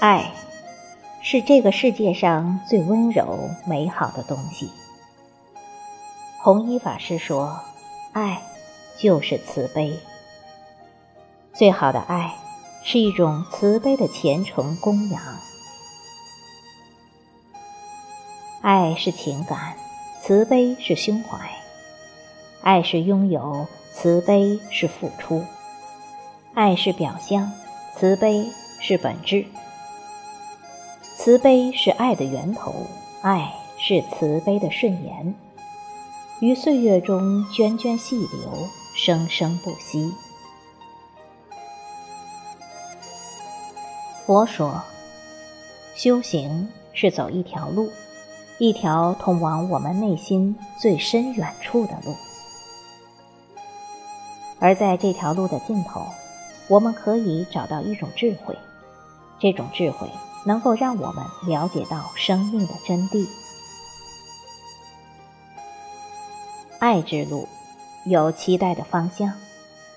爱，是这个世界上最温柔美好的东西。弘一法师说：“爱就是慈悲。最好的爱，是一种慈悲的虔诚供养。爱是情感，慈悲是胸怀。爱是拥有，慈悲是付出。爱是表象，慈悲是本质。”慈悲是爱的源头，爱是慈悲的顺延，于岁月中涓涓细流，生生不息。佛说，修行是走一条路，一条通往我们内心最深远处的路，而在这条路的尽头，我们可以找到一种智慧，这种智慧。能够让我们了解到生命的真谛。爱之路有期待的方向，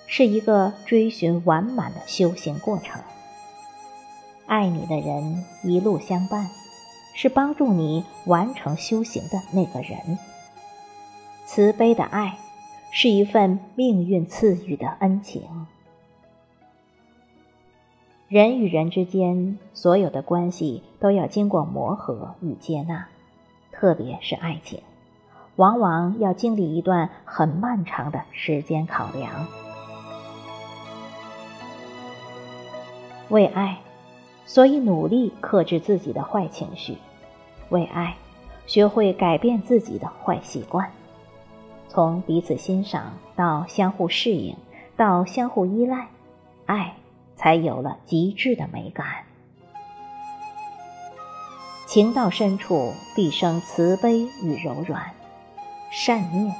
是一个追寻完满的修行过程。爱你的人一路相伴，是帮助你完成修行的那个人。慈悲的爱，是一份命运赐予的恩情。人与人之间所有的关系都要经过磨合与接纳，特别是爱情，往往要经历一段很漫长的时间考量。为爱，所以努力克制自己的坏情绪；为爱，学会改变自己的坏习惯。从彼此欣赏到相互适应，到相互依赖，爱。才有了极致的美感。情到深处必生慈悲与柔软，善念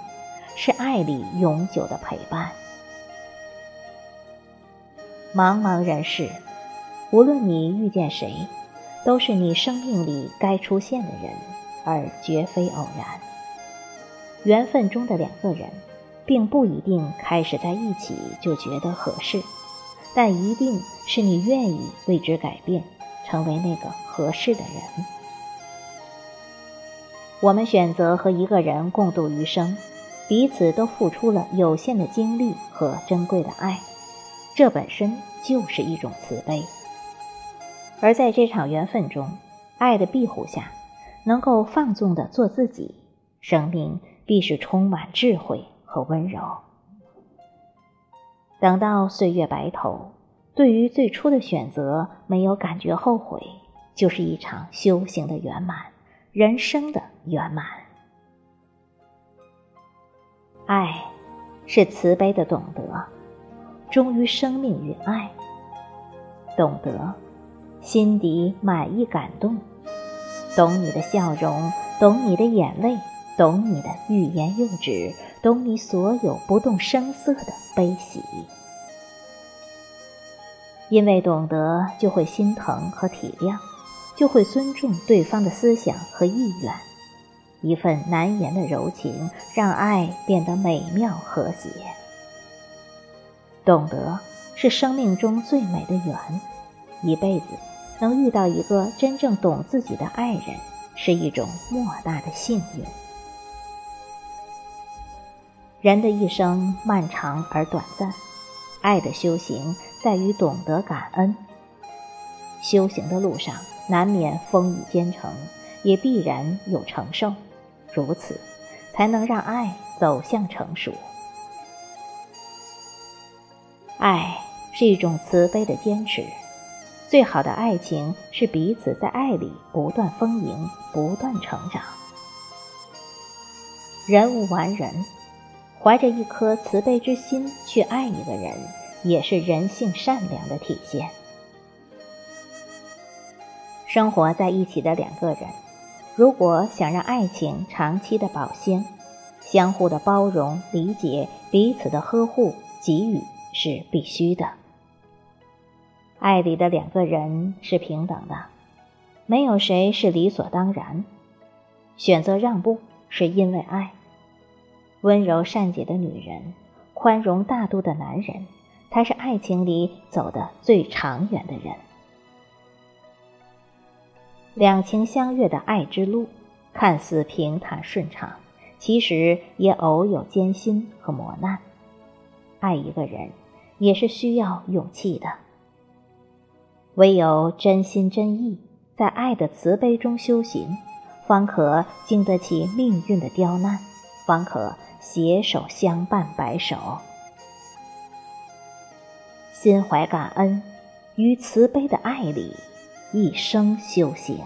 是爱里永久的陪伴。茫茫人世，无论你遇见谁，都是你生命里该出现的人，而绝非偶然。缘分中的两个人，并不一定开始在一起就觉得合适。但一定是你愿意为之改变，成为那个合适的人。我们选择和一个人共度余生，彼此都付出了有限的精力和珍贵的爱，这本身就是一种慈悲。而在这场缘分中，爱的庇护下，能够放纵的做自己，生命必是充满智慧和温柔。等到岁月白头，对于最初的选择没有感觉后悔，就是一场修行的圆满，人生的圆满。爱，是慈悲的懂得，忠于生命与爱。懂得，心底满意感动，懂你的笑容，懂你的眼泪，懂你的欲言又止。懂你所有不动声色的悲喜，因为懂得就会心疼和体谅，就会尊重对方的思想和意愿。一份难言的柔情，让爱变得美妙和谐。懂得是生命中最美的缘，一辈子能遇到一个真正懂自己的爱人，是一种莫大的幸运。人的一生漫长而短暂，爱的修行在于懂得感恩。修行的路上难免风雨兼程，也必然有承受，如此，才能让爱走向成熟。爱是一种慈悲的坚持，最好的爱情是彼此在爱里不断丰盈，不断成长。人无完人。怀着一颗慈悲之心去爱一个人，也是人性善良的体现。生活在一起的两个人，如果想让爱情长期的保鲜，相互的包容、理解，彼此的呵护、给予是必须的。爱里的两个人是平等的，没有谁是理所当然。选择让步是因为爱。温柔善解的女人，宽容大度的男人，才是爱情里走得最长远的人。两情相悦的爱之路，看似平坦顺畅。其实也偶有艰辛和磨难，爱一个人也是需要勇气的。唯有真心真意，在爱的慈悲中修行，方可经得起命运的刁难，方可携手相伴白首。心怀感恩，于慈悲的爱里，一生修行。